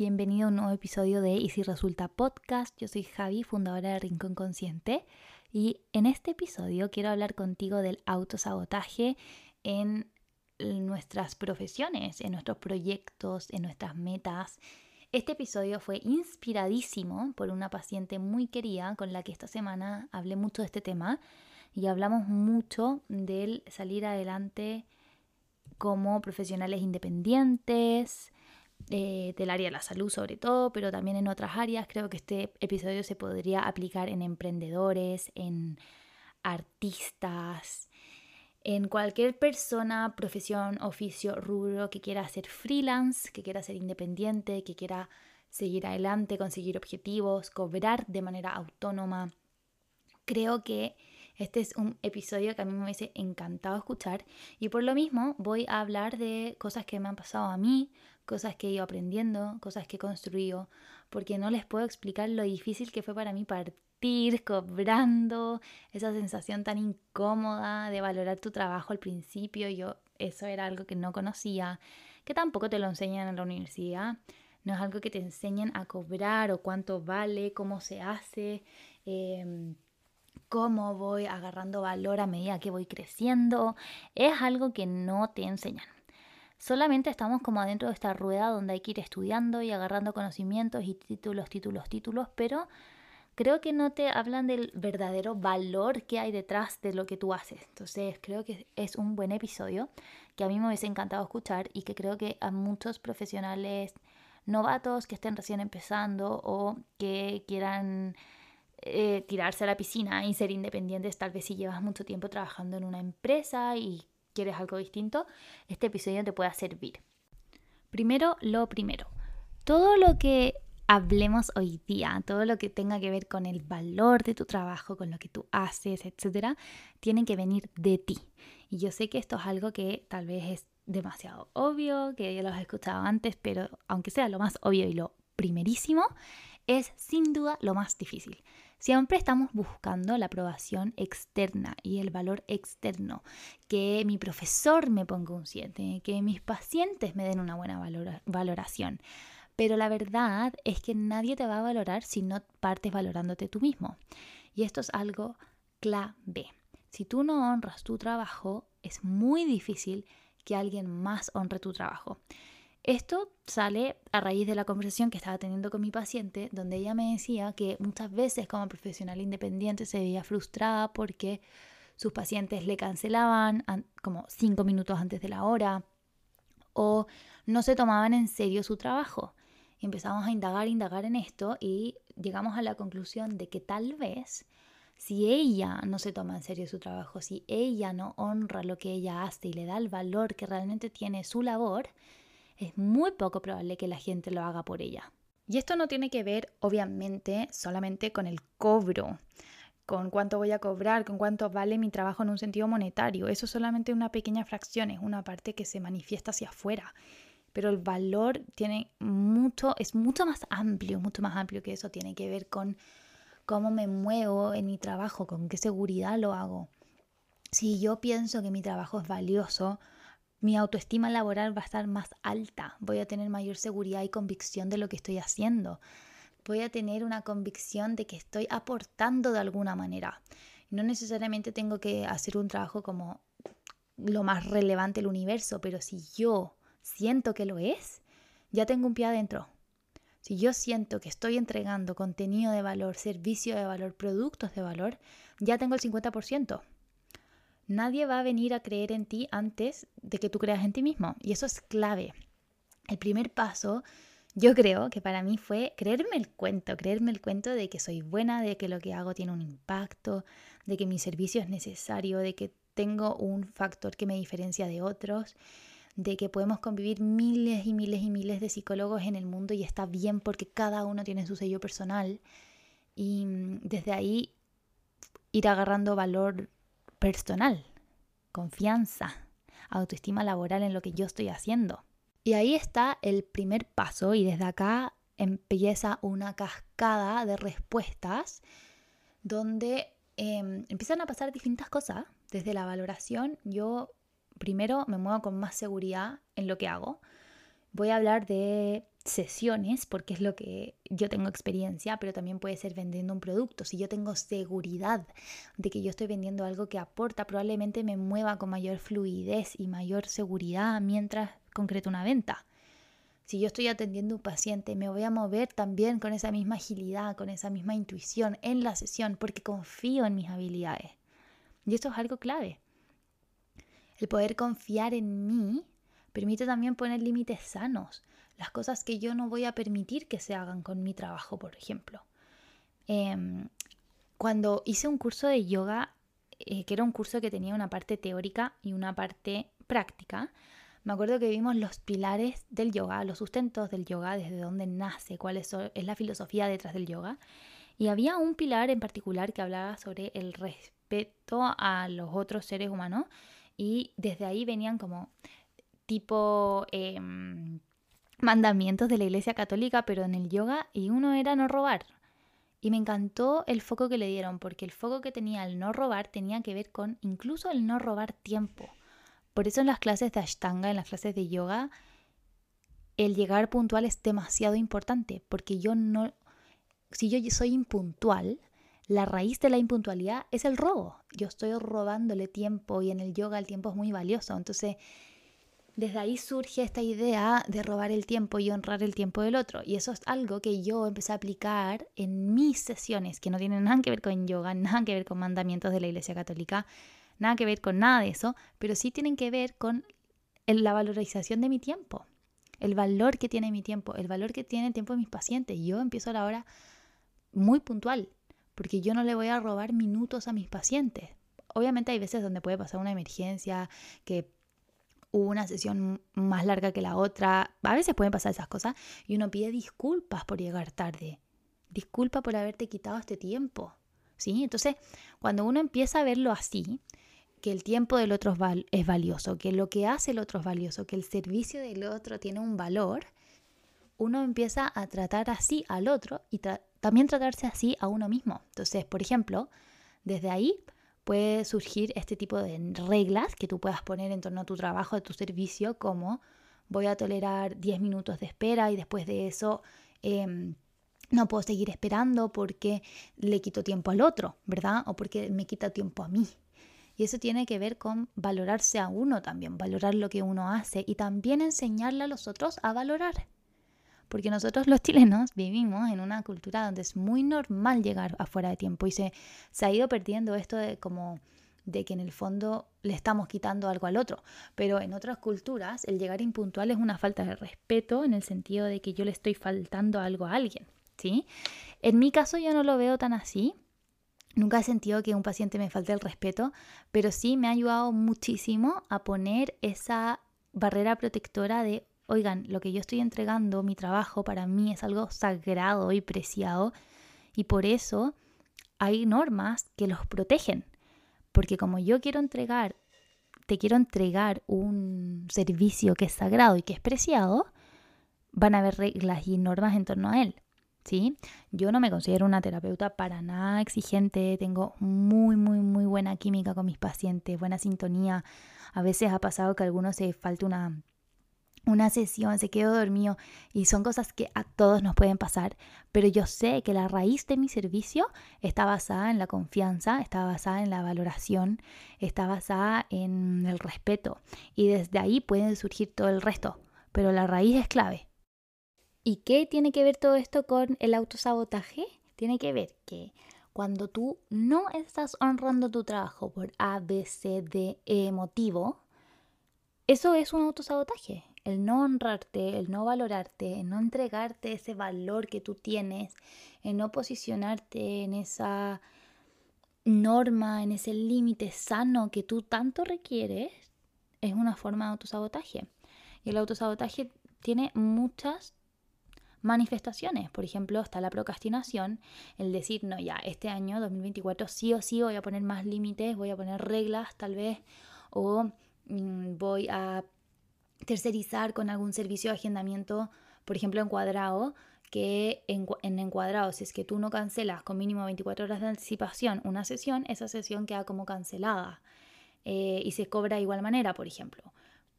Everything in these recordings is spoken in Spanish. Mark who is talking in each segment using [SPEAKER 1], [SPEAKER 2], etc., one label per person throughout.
[SPEAKER 1] Bienvenido a un nuevo episodio de Y si resulta podcast. Yo soy Javi, fundadora de Rincón Consciente, y en este episodio quiero hablar contigo del autosabotaje en nuestras profesiones, en nuestros proyectos, en nuestras metas. Este episodio fue inspiradísimo por una paciente muy querida con la que esta semana hablé mucho de este tema y hablamos mucho del salir adelante como profesionales independientes, eh, del área de la salud sobre todo, pero también en otras áreas. Creo que este episodio se podría aplicar en emprendedores, en artistas, en cualquier persona, profesión, oficio, rubro que quiera ser freelance, que quiera ser independiente, que quiera seguir adelante, conseguir objetivos, cobrar de manera autónoma. Creo que este es un episodio que a mí me hubiese encantado escuchar y por lo mismo voy a hablar de cosas que me han pasado a mí, cosas que he ido aprendiendo, cosas que he construido, porque no les puedo explicar lo difícil que fue para mí partir cobrando, esa sensación tan incómoda de valorar tu trabajo al principio. Yo eso era algo que no conocía, que tampoco te lo enseñan en la universidad. No es algo que te enseñen a cobrar o cuánto vale, cómo se hace. Eh, cómo voy agarrando valor a medida que voy creciendo, es algo que no te enseñan. Solamente estamos como adentro de esta rueda donde hay que ir estudiando y agarrando conocimientos y títulos, títulos, títulos, pero creo que no te hablan del verdadero valor que hay detrás de lo que tú haces. Entonces creo que es un buen episodio que a mí me hubiese encantado escuchar y que creo que a muchos profesionales novatos que estén recién empezando o que quieran eh, tirarse a la piscina y ser independientes, tal vez si llevas mucho tiempo trabajando en una empresa y quieres algo distinto, este episodio te pueda servir. Primero, lo primero, todo lo que hablemos hoy día, todo lo que tenga que ver con el valor de tu trabajo, con lo que tú haces, etcétera, tiene que venir de ti. Y yo sé que esto es algo que tal vez es demasiado obvio, que ya lo has escuchado antes, pero aunque sea lo más obvio y lo primerísimo, es sin duda lo más difícil. Siempre estamos buscando la aprobación externa y el valor externo, que mi profesor me ponga un 7, que mis pacientes me den una buena valoración. Pero la verdad es que nadie te va a valorar si no partes valorándote tú mismo. Y esto es algo clave. Si tú no honras tu trabajo, es muy difícil que alguien más honre tu trabajo. Esto sale a raíz de la conversación que estaba teniendo con mi paciente, donde ella me decía que muchas veces como profesional independiente se veía frustrada porque sus pacientes le cancelaban como cinco minutos antes de la hora o no se tomaban en serio su trabajo. empezamos a indagar, indagar en esto y llegamos a la conclusión de que tal vez si ella no se toma en serio su trabajo, si ella no honra lo que ella hace y le da el valor que realmente tiene su labor, es muy poco probable que la gente lo haga por ella. Y esto no tiene que ver, obviamente, solamente con el cobro, con cuánto voy a cobrar, con cuánto vale mi trabajo en un sentido monetario. Eso es solamente una pequeña fracción, es una parte que se manifiesta hacia afuera. Pero el valor tiene mucho, es mucho más amplio, mucho más amplio que eso. Tiene que ver con cómo me muevo en mi trabajo, con qué seguridad lo hago. Si yo pienso que mi trabajo es valioso, mi autoestima laboral va a estar más alta, voy a tener mayor seguridad y convicción de lo que estoy haciendo, voy a tener una convicción de que estoy aportando de alguna manera. No necesariamente tengo que hacer un trabajo como lo más relevante del universo, pero si yo siento que lo es, ya tengo un pie adentro. Si yo siento que estoy entregando contenido de valor, servicio de valor, productos de valor, ya tengo el 50%. Nadie va a venir a creer en ti antes de que tú creas en ti mismo. Y eso es clave. El primer paso, yo creo que para mí fue creerme el cuento, creerme el cuento de que soy buena, de que lo que hago tiene un impacto, de que mi servicio es necesario, de que tengo un factor que me diferencia de otros, de que podemos convivir miles y miles y miles de psicólogos en el mundo y está bien porque cada uno tiene su sello personal. Y mm, desde ahí ir agarrando valor personal, confianza, autoestima laboral en lo que yo estoy haciendo. Y ahí está el primer paso y desde acá empieza una cascada de respuestas donde em, empiezan a pasar distintas cosas. Desde la valoración, yo primero me muevo con más seguridad en lo que hago. Voy a hablar de sesiones, porque es lo que yo tengo experiencia, pero también puede ser vendiendo un producto. Si yo tengo seguridad de que yo estoy vendiendo algo que aporta, probablemente me mueva con mayor fluidez y mayor seguridad mientras concreto una venta. Si yo estoy atendiendo un paciente, me voy a mover también con esa misma agilidad, con esa misma intuición en la sesión, porque confío en mis habilidades. Y esto es algo clave. El poder confiar en mí permite también poner límites sanos las cosas que yo no voy a permitir que se hagan con mi trabajo, por ejemplo. Em, cuando hice un curso de yoga, eh, que era un curso que tenía una parte teórica y una parte práctica, me acuerdo que vimos los pilares del yoga, los sustentos del yoga, desde dónde nace, cuál es, la filosofía detrás del yoga. Y había un pilar en particular que hablaba sobre el respeto a los otros seres humanos y desde ahí venían como tipo em, mandamientos de la Iglesia Católica, pero en el yoga, y uno era no robar. Y me encantó el foco que le dieron, porque el foco que tenía el no robar tenía que ver con incluso el no robar tiempo. Por eso en las clases de Ashtanga, en las clases de yoga, el llegar puntual es demasiado importante, porque yo no, si yo soy impuntual, la raíz de la impuntualidad es el robo. Yo estoy robándole tiempo y en el yoga el tiempo es muy valioso. Entonces, desde ahí surge esta idea de robar el tiempo y honrar el tiempo del otro. Y eso es algo que yo empecé a aplicar en mis sesiones, que no tienen nada que ver con yoga, nada que ver con mandamientos de la Iglesia Católica, nada que ver con nada de eso, pero sí tienen que ver con la valorización de mi tiempo, el valor que tiene mi tiempo, el valor que tiene el tiempo de mis pacientes. Yo empiezo a la hora muy puntual, porque yo no le voy a robar minutos a mis pacientes. Obviamente hay veces donde puede pasar una emergencia, que una sesión más larga que la otra. A veces pueden pasar esas cosas y uno pide disculpas por llegar tarde. Disculpa por haberte quitado este tiempo. ¿Sí? Entonces, cuando uno empieza a verlo así, que el tiempo del otro es valioso, que lo que hace el otro es valioso, que el servicio del otro tiene un valor, uno empieza a tratar así al otro y también tratarse así a uno mismo. Entonces, por ejemplo, desde ahí puede surgir este tipo de reglas que tú puedas poner en torno a tu trabajo, a tu servicio, como voy a tolerar 10 minutos de espera y después de eso em, no puedo seguir esperando porque le quito tiempo al otro, ¿verdad? O porque me quita tiempo a mí. Y eso tiene que ver con valorarse a uno también, valorar lo que uno hace y también enseñarle a los otros a valorar porque nosotros los chilenos vivimos en una cultura donde es muy normal llegar afuera de tiempo y se, se ha ido perdiendo esto de como de que en el fondo le estamos quitando algo al otro. Pero en otras culturas el llegar impuntual es una falta de respeto en el sentido de que yo le estoy faltando algo a alguien, ¿sí? En mi caso yo no lo veo tan así. Nunca he sentido que un paciente me falte el respeto, pero sí me ha ayudado muchísimo a poner esa barrera protectora de, oigan, lo que yo estoy entregando, mi trabajo, para mí es algo sagrado y preciado y por eso hay normas que los protegen. Porque como yo quiero entregar, te quiero entregar un servicio que es sagrado y que es preciado, van a haber reglas y normas en torno a él. ¿Sí? Yo no me considero una terapeuta para nada exigente, tengo muy, muy, muy buena química con mis pacientes, buena sintonía. A veces ha pasado que a algunos se falta una una sesión, se quedó dormido y son cosas que a todos nos pueden pasar, pero yo sé que la raíz de mi servicio está basada en la confianza, está basada en la valoración, está basada en el respeto y desde ahí pueden surgir todo el resto, pero la raíz es clave. ¿Y qué tiene que ver todo esto con el autosabotaje? Tiene que ver que cuando tú no estás honrando tu trabajo por A, B, C, D, E motivo, eso es un autosabotaje el no honrarte, el no valorarte, el no entregarte ese valor que tú tienes, el no posicionarte en esa norma, en ese límite sano que tú tanto requieres, es una forma de autosabotaje. Y el autosabotaje tiene muchas manifestaciones. Por ejemplo, está la procrastinación, el decir, no, ya, este año 2024 sí o sí voy a poner más límites, voy a poner reglas tal vez, o mm, voy a tercerizar con algún servicio de agendamiento, por ejemplo, encuadrado, que en, en, encuadrado, si es que tú no cancelas con mínimo 24 horas de anticipación una sesión, esa sesión queda como cancelada eh, y se cobra de igual manera, por ejemplo.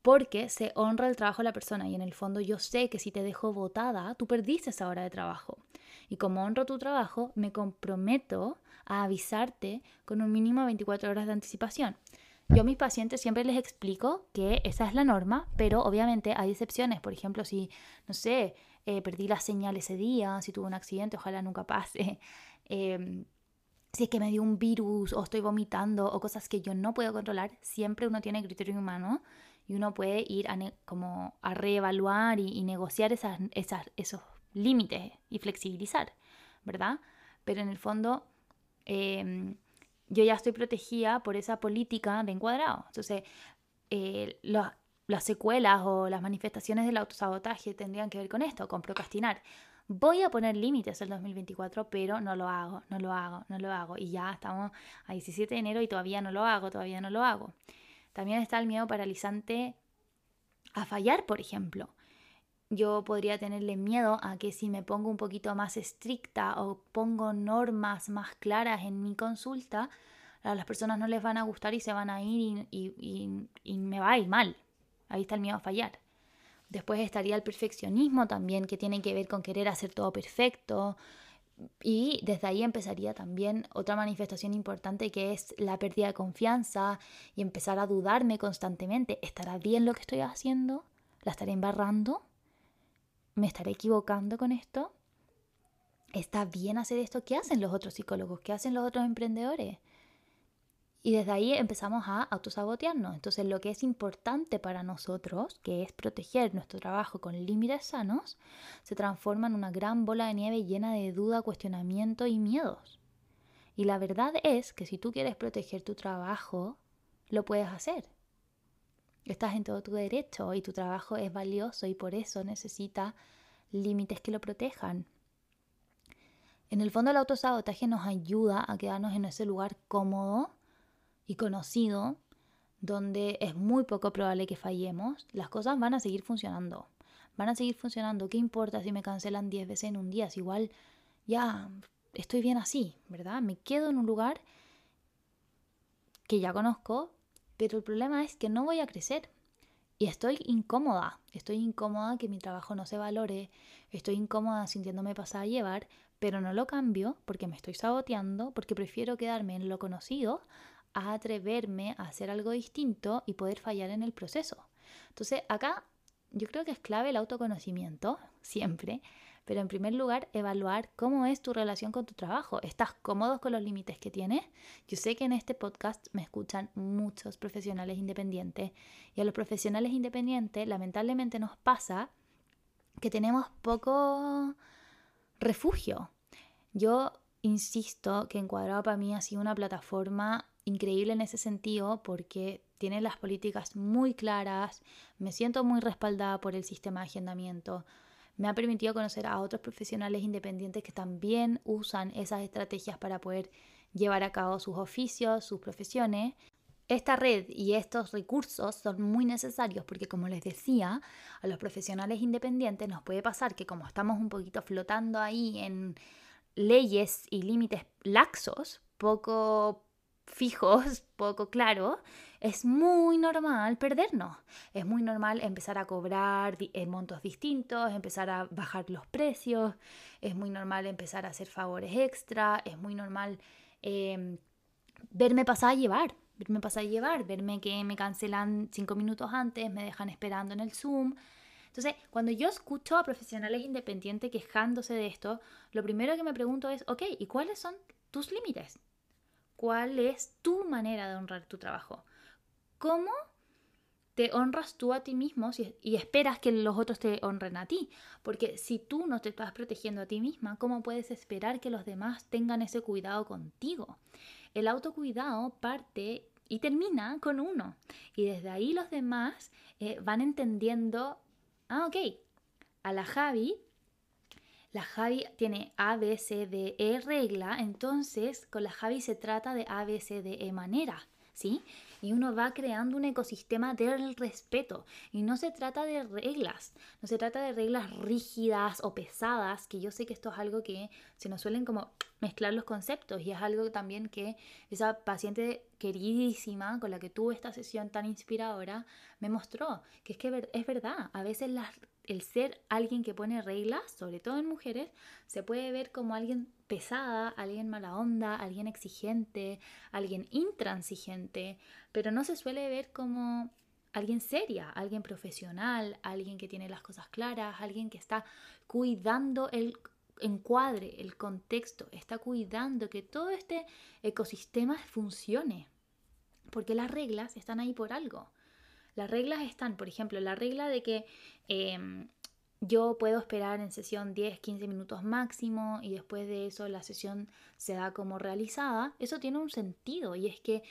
[SPEAKER 1] porque se honra el trabajo de la persona y en el fondo yo sé que si te dejo votada, tú perdiste esa hora de trabajo. Y como honro tu trabajo, me comprometo a avisarte con un mínimo de 24 horas de anticipación. Yo a mis pacientes siempre les explico que esa es la norma, pero obviamente hay excepciones. Por ejemplo, si, no sé, eh, perdí la señal ese día, si tuve un accidente, ojalá nunca pase. Em, si es que me dio un virus o estoy vomitando o cosas que yo no puedo controlar, siempre uno tiene criterio humano y uno puede ir a, como a reevaluar y, negociar esos límites y flexibilizar, ¿verdad? Pero en el fondo em, yo ya estoy protegida por esa política de encuadrado. Entonces, eh, las secuelas o las manifestaciones del autosabotaje tendrían que ver con esto, con procrastinar. Voy a poner límites el 2024, pero no lo hago, no lo hago, no lo hago. Y ya estamos a 17 de enero y todavía no lo hago, todavía no lo hago. También está el miedo paralizante a fallar, por ejemplo. Yo podría tenerle miedo a que si me pongo un poquito más estricta o pongo normas más claras en mi consulta, a las personas no les van a gustar y se van a ir y, y me va a ir mal. Ahí está el miedo a fallar. Después estaría el perfeccionismo también, que tiene que ver con querer hacer todo perfecto, y desde ahí empezaría también otra manifestación importante que es la pérdida de confianza y empezar a dudarme constantemente. ¿Estará bien lo que estoy haciendo? ¿La estaré embarrando? ¿Me estaré equivocando con esto? ¿Está bien hacer esto? ¿Qué hacen los otros psicólogos? ¿Qué hacen los otros emprendedores? Y desde ahí empezamos a autosabotearnos. Entonces lo que es importante para nosotros, que es proteger nuestro trabajo con límites sanos, se transforma en una gran bola de nieve llena de duda, cuestionamiento y miedos. Y la verdad es que si tú quieres proteger tu trabajo, lo puedes hacer. Estás en todo tu derecho y tu trabajo es valioso y por eso necesita límites que lo protejan. En el fondo el autosabotaje nos ayuda a quedarnos en ese lugar cómodo y conocido, donde es muy poco probable que fallemos, las cosas van a seguir funcionando. Van a seguir funcionando. ¿Qué importa si me cancelan 10 veces en un día? Si igual ya estoy bien así, ¿verdad? Me quedo en un lugar que ya conozco, pero el problema es que no voy a crecer. Y estoy incómoda, estoy incómoda que mi trabajo no se valore, estoy incómoda sintiéndome pasada a llevar, pero no lo cambio porque me estoy saboteando, porque prefiero quedarme en lo conocido a atreverme a hacer algo distinto y poder fallar en el proceso. Entonces, acá yo creo que es clave el autoconocimiento, siempre, pero en primer lugar, evaluar cómo es tu relación con tu trabajo. ¿Estás cómodo con los límites que tienes? Yo sé que en este podcast me escuchan muchos profesionales independientes y a los profesionales independientes lamentablemente nos pasa que tenemos poco refugio. Yo insisto que Encuadrado para mí ha sido una plataforma increíble en ese sentido porque tiene las políticas muy claras, me siento muy respaldada por el sistema de agendamiento, me ha permitido conocer a otros profesionales independientes que también usan esas estrategias para poder llevar a cabo sus oficios, sus profesiones. Esta red y estos recursos son muy necesarios porque, como les decía, a los profesionales independientes nos puede pasar que como estamos un poquito flotando ahí en leyes y límites laxos, poco fijos, poco claros, es muy normal perdernos. Es muy normal empezar a cobrar en montos distintos, empezar a bajar los precios, es muy normal empezar a hacer favores extra, es muy normal em, verme pasar a llevar, verme pasar a llevar, verme que me cancelan cinco minutos antes, me dejan esperando en el Zoom. Entonces, cuando yo escucho a profesionales independientes quejándose de esto, lo primero que me pregunto es, ok, ¿y cuáles son tus límites? Cuál es tu manera de honrar tu trabajo. ¿Cómo te honras tú a ti mismo y esperas que los otros te honren a ti? Porque si tú no te estás protegiendo a ti misma, ¿cómo puedes esperar que los demás tengan ese cuidado contigo? El autocuidado parte y termina con uno. Y desde ahí los demás eh, van entendiendo, ah, ok, a la Javi la Javi tiene A, B, E regla, entonces con la Javi se trata de A, B, E manera. ¿sí? Y uno va creando un ecosistema del respeto. Y no se trata de reglas, no se trata de reglas rígidas o pesadas, que yo sé que esto es algo que se nos suelen como mezclar los conceptos y es algo también que esa paciente queridísima con la que tuve esta sesión tan inspiradora me mostró, que es que es verdad, a veces el ser alguien que pone reglas, sobre todo en mujeres, se puede ver como alguien pesada, alguien mala onda, alguien exigente, alguien intransigente, pero no se suele ver como alguien seria, alguien profesional, alguien que tiene las cosas claras, alguien que está cuidando el encuadre, el contexto, está cuidando que todo este ecosistema funcione. Porque las reglas están ahí por algo. Las reglas están, por ejemplo, la regla de que em, yo puedo esperar en sesión 10, 15 minutos máximo y después de eso la sesión se da como realizada, eso tiene un sentido y es que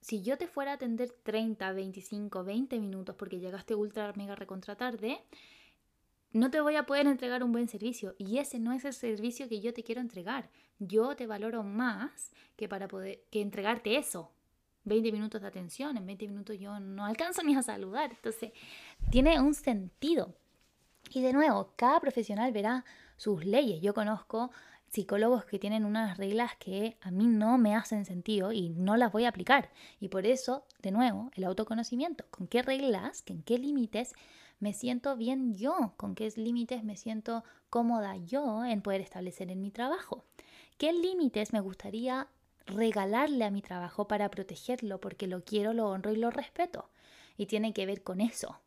[SPEAKER 1] si yo te fuera a atender 30, 25, 20 minutos porque llegaste ultra mega recontra tarde, no te voy a poder entregar un buen servicio y ese no es el servicio que yo te quiero entregar. Yo te valoro más que para poder que entregarte eso. 20 minutos de atención, en 20 minutos yo no alcanzo ni a saludar. Entonces, tiene un sentido. Y de nuevo, cada profesional verá sus leyes. Yo conozco psicólogos que tienen unas reglas que a mí no me hacen sentido y no las voy a aplicar. Y por eso, de nuevo, el autoconocimiento. ¿Con qué reglas, en qué límites me siento bien yo? ¿Con qué límites me siento cómoda yo en poder establecer en mi trabajo? ¿Qué límites me gustaría regalarle a mi trabajo para protegerlo porque lo quiero, lo honro y lo respeto? Y tiene que ver con eso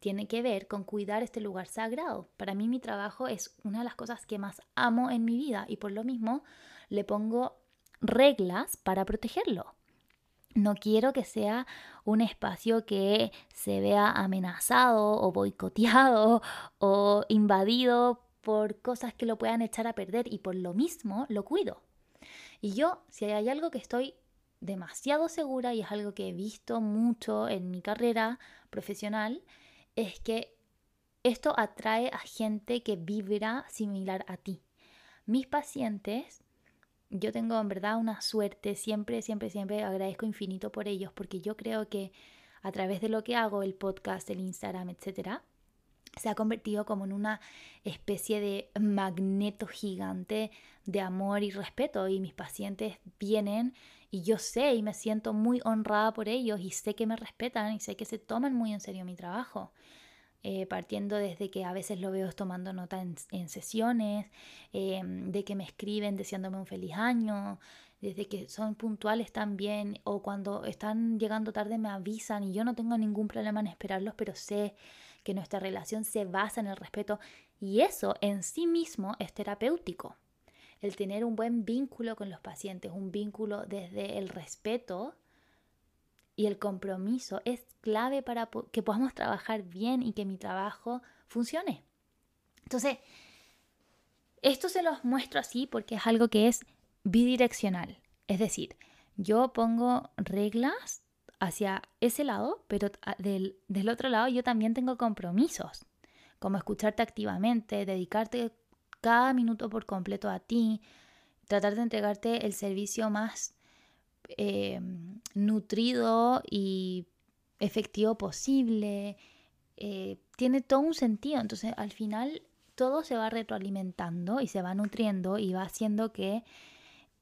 [SPEAKER 1] tiene que ver con cuidar este lugar sagrado. Para mí mi trabajo es una de las cosas que más amo en mi vida y por lo mismo le pongo reglas para protegerlo. No quiero que sea un espacio que se vea amenazado o boicoteado o invadido por cosas que lo puedan echar a perder y por lo mismo lo cuido. Y yo, si hay algo que estoy demasiado segura y es algo que he visto mucho en mi carrera profesional, es que esto atrae a gente que vibra similar a ti. Mis pacientes, yo tengo en verdad una suerte, siempre, siempre, siempre agradezco infinito por ellos, porque yo creo que a través de lo que hago, el podcast, el Instagram, etcétera, se ha convertido como en una especie de magneto gigante de amor y respeto. Y mis pacientes vienen y yo sé y me siento muy honrada por ellos y sé que me respetan y sé que se toman muy en serio mi trabajo. Eh, partiendo desde que a veces lo veo tomando nota en, sesiones, eh, de que me escriben deseándome un feliz año, desde que son puntuales también o cuando están llegando tarde me avisan y yo no tengo ningún problema en esperarlos, pero sé que nuestra relación se basa en el respeto y eso en sí mismo es terapéutico el tener un buen vínculo con los pacientes, un vínculo desde el respeto y el compromiso es clave para que podamos trabajar bien y que mi trabajo funcione. Entonces, esto se los muestro así porque es algo que es bidireccional. Es decir, yo pongo reglas hacia ese lado, pero del, del otro lado yo también tengo compromisos, como escucharte activamente, dedicarte cada minuto por completo a ti, tratar de entregarte el servicio más eh, nutrido y efectivo posible. Eh, tiene todo un sentido. Entonces, al final, todo se va retroalimentando y se va nutriendo y va haciendo que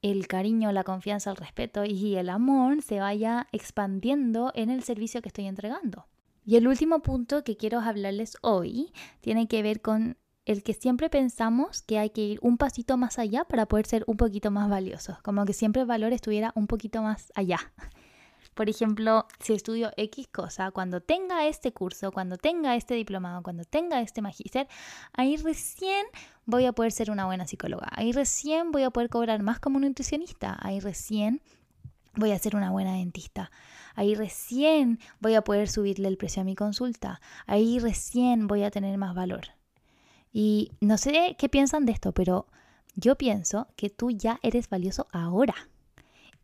[SPEAKER 1] el cariño, la confianza, el respeto y el amor se vaya expandiendo en el servicio que estoy entregando. Y el último punto que quiero hablarles hoy tiene que ver con el que siempre pensamos que hay que ir un pasito más allá para poder ser un poquito más valiosos, como que siempre el valor estuviera un poquito más allá. Por ejemplo, si estudio X cosa, cuando tenga este curso, cuando tenga este diplomado, cuando tenga este magíster, ahí recién voy a poder ser una buena psicóloga, ahí recién voy a poder cobrar más como nutricionista, ahí recién voy a ser una buena dentista. Ahí recién voy a poder subirle el precio a mi consulta. Ahí recién voy a tener más valor. Y no sé qué piensan de esto, pero yo pienso que tú ya eres valioso ahora.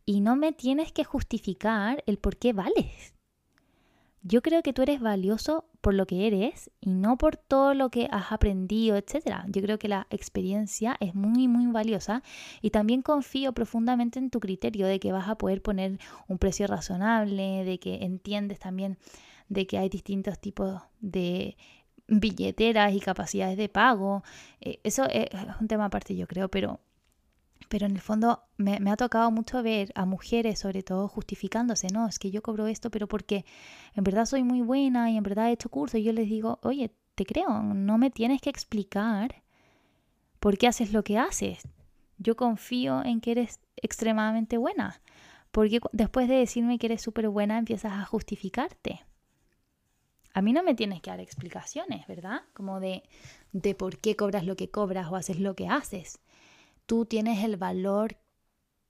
[SPEAKER 1] Y no me tienes que justificar el por qué vales. Yo creo que tú eres valioso por lo que eres y no por todo lo que has aprendido, etc. Yo creo que la experiencia es muy, muy valiosa y también confío profundamente en tu criterio de que vas a poder poner un precio razonable, de que entiendes también de que hay distintos tipos de billeteras y capacidades de pago. Eh, eso es un tema aparte, yo creo, pero pero en el fondo me, ha tocado mucho ver a mujeres, sobre todo, justificándose, no, es que yo cobro esto, pero porque en verdad soy muy buena y en verdad he hecho curso. Y yo les digo, oye, te creo, no me tienes que explicar por qué haces lo que haces. Yo confío en que eres extremadamente buena. Porque después de decirme que eres súper buena, empiezas a justificarte. A mí no me tienes que dar explicaciones, ¿verdad? Como de, de por qué cobras lo que cobras o haces lo que haces tú tienes el valor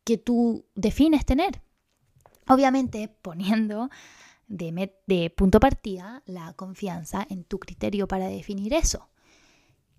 [SPEAKER 1] que tú defines tener. Obviamente poniendo de, punto partida la confianza en tu criterio para definir eso.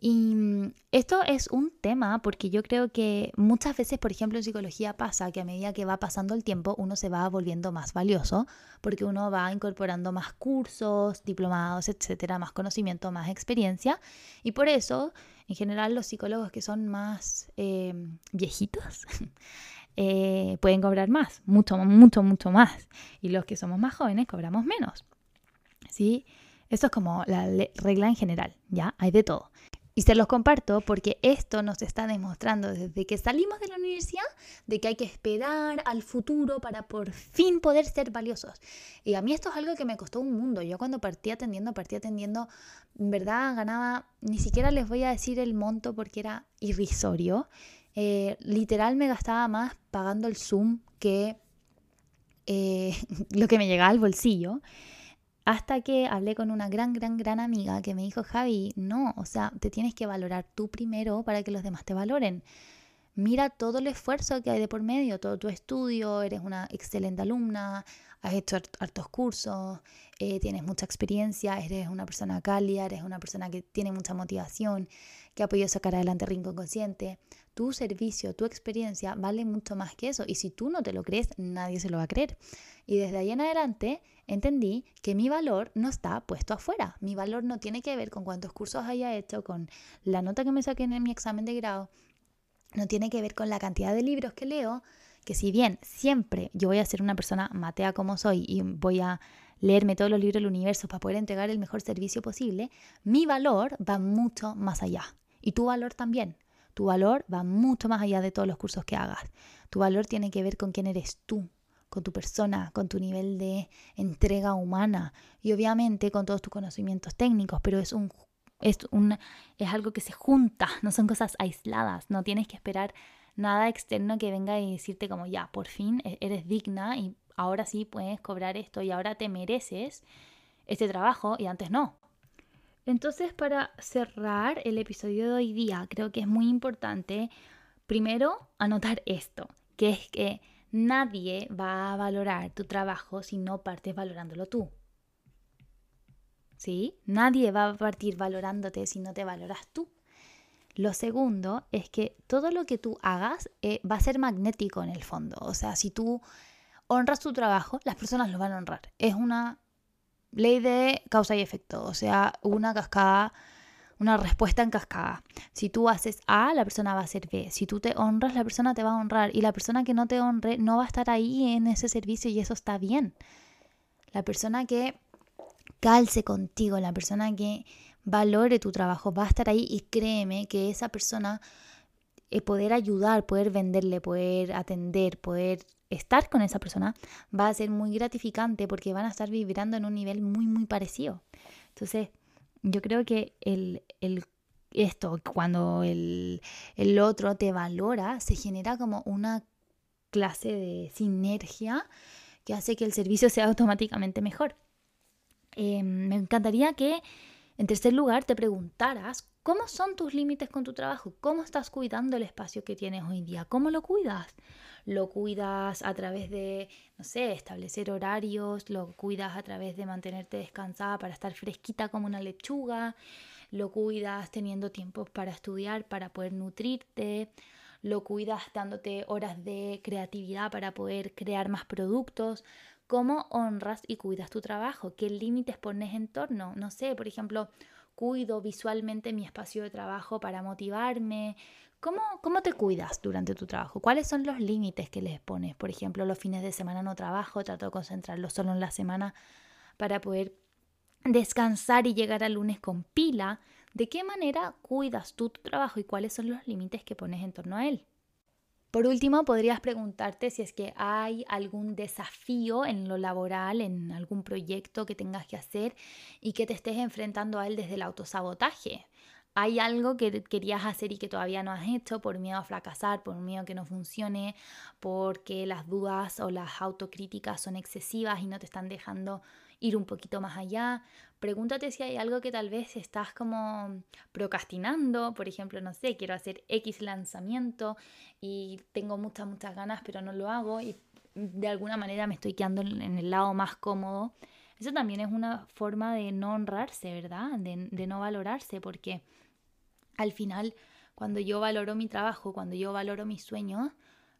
[SPEAKER 1] Y mm, esto es un tema porque yo creo que muchas veces, por ejemplo, en psicología pasa que a medida que va pasando el tiempo uno se va volviendo más valioso porque uno va incorporando más cursos, diplomados, etcétera, más conocimiento, más experiencia. Y por eso, en general, los psicólogos que son más eh, viejitos eh, pueden cobrar más, mucho, mucho, mucho más. Y los que somos más jóvenes cobramos menos. ¿Sí? Esto es como la regla en general, ¿ya? Hay de todo. Y se los comparto porque esto nos está demostrando desde que salimos de la universidad de que hay que esperar al futuro para por fin poder ser valiosos. Y a mí esto es algo que me costó un mundo. Yo cuando partí atendiendo, partí atendiendo, en verdad ganaba, ni siquiera les voy a decir el monto porque era irrisorio. Eh, literal me gastaba más pagando el Zoom que eh, lo que me llegaba al bolsillo. Hasta que hablé con una gran, gran, gran amiga que me dijo, Javi, no, o sea, te tienes que valorar tú primero para que los demás te valoren. Mira todo el esfuerzo que hay de por medio, todo tu estudio, eres una excelente alumna, has hecho hartos cursos, eh, tienes mucha experiencia, eres una persona cálida, eres una persona que tiene mucha motivación, que ha podido sacar adelante Rincón Consciente. Tu servicio, tu experiencia vale mucho más que eso. Y si tú no te lo crees, nadie se lo va a creer. Y desde ahí en adelante entendí que mi valor no está puesto afuera. Mi valor no tiene que ver con cuántos cursos haya hecho, con la nota que me saqué en mi examen de grado. No tiene que ver con la cantidad de libros que leo, que si bien siempre yo voy a ser una persona matea como soy y voy a leerme todos los libros del universo para poder entregar el mejor servicio posible, mi valor va mucho más allá. Y tu valor también. Tu valor va mucho más allá de todos los cursos que hagas. Tu valor tiene que ver con quién eres tú, con tu persona, con tu nivel de entrega humana y obviamente con todos tus conocimientos técnicos, pero es un es un es algo que se junta, no son cosas aisladas, no tienes que esperar nada externo que venga y decirte como ya, por fin e-, eres digna y ahora sí puedes cobrar esto y ahora te mereces este trabajo y antes no. Entonces, para cerrar el episodio de hoy día, creo que es muy importante primero anotar esto, que es que Nadie va a valorar tu trabajo si no partes valorándolo tú. ¿Sí? Nadie va a partir valorándote si no te valoras tú. Lo segundo es que todo lo que tú hagas eh, va a ser magnético en el fondo. O sea, si tú honras tu trabajo, las personas lo van a honrar. Es una ley de causa y efecto. O sea, una cascada una respuesta en cascada. Si tú haces A, la persona va a hacer B. Si tú te honras, la persona te va a honrar. Y la persona que no te honre no va a estar ahí en ese servicio y eso está bien. La persona que calce contigo, la persona que valore tu trabajo va a estar ahí y créeme que esa persona, eh, poder ayudar, poder venderle, poder atender, poder estar con esa persona, va a ser muy gratificante porque van a estar vibrando en un nivel muy, muy parecido. Entonces, yo creo que el, esto, cuando el, el otro te valora, se genera como una clase de sinergia que hace que el servicio sea automáticamente mejor. Em, me encantaría que, en tercer lugar, te preguntaras cómo son tus límites con tu trabajo, cómo estás cuidando el espacio que tienes hoy día, cómo lo cuidas lo cuidas a través de, no sé, establecer horarios, lo cuidas a través de mantenerte descansada para estar fresquita como una lechuga, lo cuidas teniendo tiempo para estudiar, para poder nutrirte, lo cuidas dándote horas de creatividad para poder crear más productos. ¿Cómo honras y cuidas tu trabajo? ¿Qué límites pones en torno? No sé, por ejemplo, cuido visualmente mi espacio de trabajo para motivarme. ¿Cómo, ¿Cómo te cuidas durante tu trabajo? ¿Cuáles son los límites que les pones? Por ejemplo, los fines de semana no trabajo, trato de concentrarlo solo en la semana para poder descansar y llegar al lunes con pila. ¿De qué manera cuidas tú tu trabajo y cuáles son los límites que pones en torno a él? Por último, podrías preguntarte si es que hay algún desafío en lo laboral, en algún proyecto que tengas que hacer y que te estés enfrentando a él desde el autosabotaje. ¿Hay algo que querías hacer y que todavía no has hecho por miedo a fracasar, por miedo a que no funcione, porque las dudas o las autocríticas son excesivas y no te están dejando ir un poquito más allá. Pregúntate si hay algo que tal vez estás como procrastinando, por ejemplo, no sé, quiero hacer X lanzamiento y tengo muchas, muchas ganas, pero no lo hago y de alguna manera me estoy quedando en el lado más cómodo. Eso también es una forma de no honrarse, ¿verdad? De, de no valorarse, porque al final, cuando yo valoro mi trabajo, cuando yo valoro mis sueños,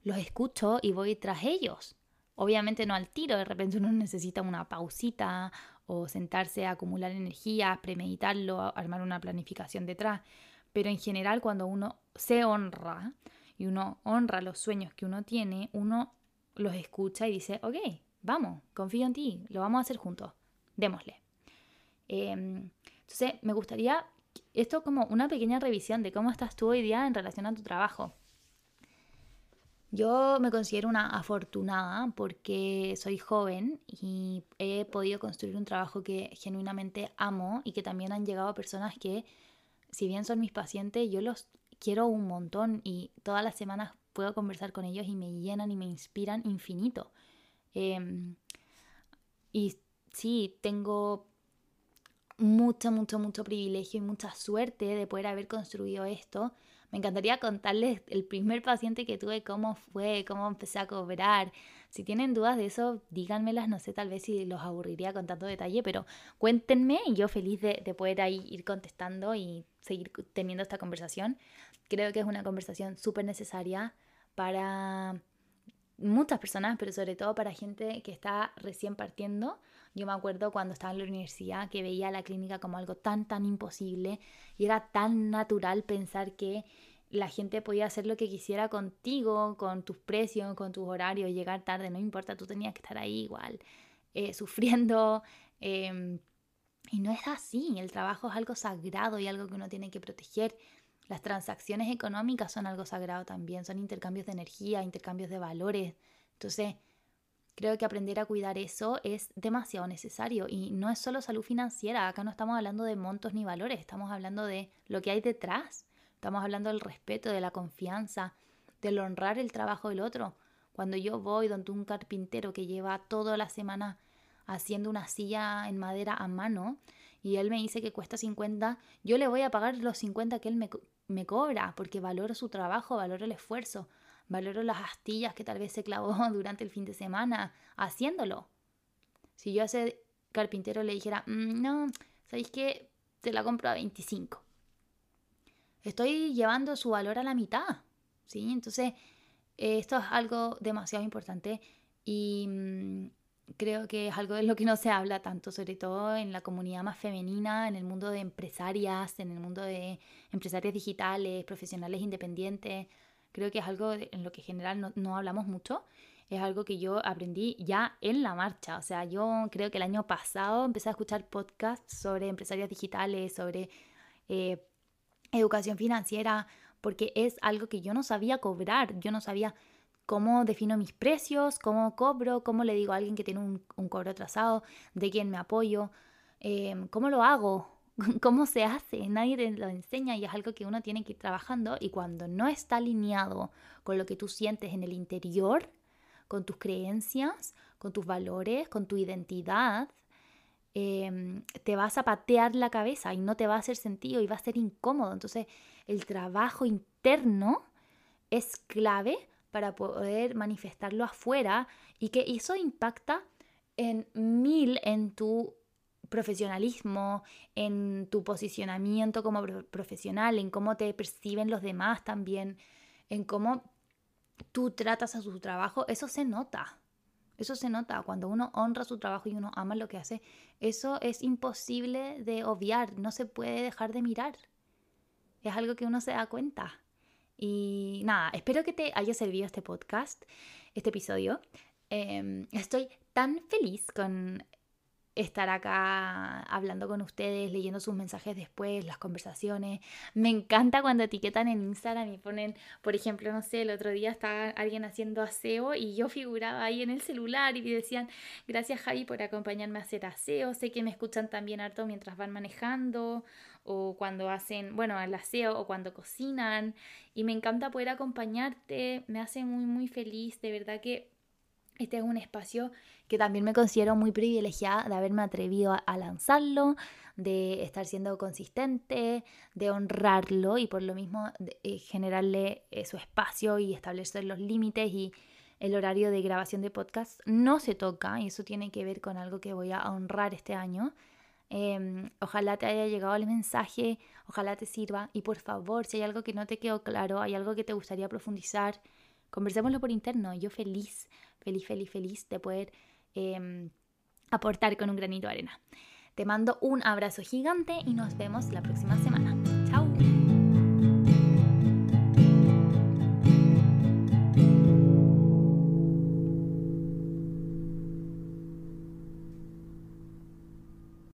[SPEAKER 1] los escucho y voy tras ellos. Obviamente no al tiro, de repente uno necesita una pausita o sentarse a acumular energía, premeditarlo, armar una planificación detrás. Pero en general cuando uno se honra y uno honra los sueños que uno tiene, uno los escucha y dice, ok, vamos, confío en ti, lo vamos a hacer juntos, démosle. Em, entonces me gustaría esto como una pequeña revisión de cómo estás tú hoy día en relación a tu trabajo. Yo me considero una afortunada porque soy joven y he podido construir un trabajo que genuinamente amo y que también han llegado personas que, si bien son mis pacientes, yo los quiero un montón y todas las semanas puedo conversar con ellos y me llenan y me inspiran infinito. Em, y sí, tengo mucho, mucho, mucho privilegio y mucha suerte de poder haber construido esto me encantaría contarles el primer paciente que tuve, cómo fue, cómo empecé a cobrar. Si tienen dudas de eso, díganmelas, no sé, tal vez si los aburriría con tanto detalle, pero cuéntenme y yo feliz de, de poder ahí ir contestando y seguir teniendo esta conversación. Creo que es una conversación súper necesaria para muchas personas, pero sobre todo para gente que está recién partiendo. Yo me acuerdo cuando estaba en la universidad que veía la clínica como algo tan, tan imposible y era tan natural pensar que la gente podía hacer lo que quisiera contigo, con tus precios, con tus horarios, llegar tarde, no importa, tú tenías que estar ahí igual, eh, sufriendo. Em, y no es así, el trabajo es algo sagrado y algo que uno tiene que proteger. Las transacciones económicas son algo sagrado también, son intercambios de energía, intercambios de valores. Entonces, creo que aprender a cuidar eso es demasiado necesario. Y no es solo salud financiera, acá no estamos hablando de montos ni valores, estamos hablando de lo que hay detrás, estamos hablando del respeto, de la confianza, del honrar el trabajo del otro. Cuando yo voy donde un carpintero que lleva toda la semana haciendo una silla en madera a mano y él me dice que cuesta 50, yo le voy a pagar los 50 que él me, me cobra, porque valoro su trabajo, valoro el esfuerzo, valoro las astillas que tal vez se clavó durante el fin de semana haciéndolo. Si yo a ese carpintero le dijera, mm, no, ¿sabéis que Te la compro a 25. Estoy llevando su valor a la mitad, ¿sí? Entonces, esto es algo demasiado importante y mm, creo que es algo de lo que no se habla tanto, sobre todo en la comunidad más femenina, en el mundo de empresarias, en el mundo de empresarias digitales, profesionales independientes. Creo que es algo en lo que en general no, hablamos mucho. Es algo que yo aprendí ya en la marcha. O sea, yo creo que el año pasado empecé a escuchar podcasts sobre empresarias digitales, sobre eh, educación financiera, porque es algo que yo no sabía cobrar. Yo no sabía cómo defino mis precios, cómo cobro, cómo le digo a alguien que tiene un, cobro atrasado, de quién me apoyo, em, cómo lo hago, cómo se hace, nadie te lo enseña y es algo que uno tiene que ir trabajando y cuando no está alineado con lo que tú sientes en el interior, con tus creencias, con tus valores, con tu identidad, em, te vas a patear la cabeza y no te va a hacer sentido y va a ser incómodo. Entonces el trabajo interno es clave para poder manifestarlo afuera y que eso impacta en mil en tu profesionalismo, en tu posicionamiento como profesional, en cómo te perciben los demás también, en cómo tú tratas a su trabajo, eso se nota. Eso se nota cuando uno honra su trabajo y uno ama lo que hace. Eso es imposible de obviar, no se puede dejar de mirar. Es algo que uno se da cuenta. Y nada, espero que te haya servido este podcast, este episodio. Em, estoy tan feliz con estar acá hablando con ustedes, leyendo sus mensajes después, las conversaciones. Me encanta cuando etiquetan en Instagram y ponen, por ejemplo, no sé, el otro día estaba alguien haciendo aseo y yo figuraba ahí en el celular y decían, gracias Javi por acompañarme a hacer aseo, sé que me escuchan también harto mientras van manejando o cuando hacen, bueno, el aseo o cuando cocinan y me encanta poder acompañarte, me hace muy, muy feliz, de verdad que este es un espacio que también me considero muy privilegiada de haberme atrevido a, lanzarlo, de estar siendo consistente, de honrarlo y por lo mismo eh, generarle eh, su espacio y establecer los límites y el horario de grabación de podcast no se toca y eso tiene que ver con algo que voy a honrar este año. Em, ojalá te haya llegado el mensaje, ojalá te sirva y por favor, si hay algo que no te quedó claro, hay algo que te gustaría profundizar, conversémoslo por interno. Yo feliz, feliz, feliz, feliz de poder Em, aportar con un granito de arena. Te mando un abrazo gigante y nos vemos la próxima semana.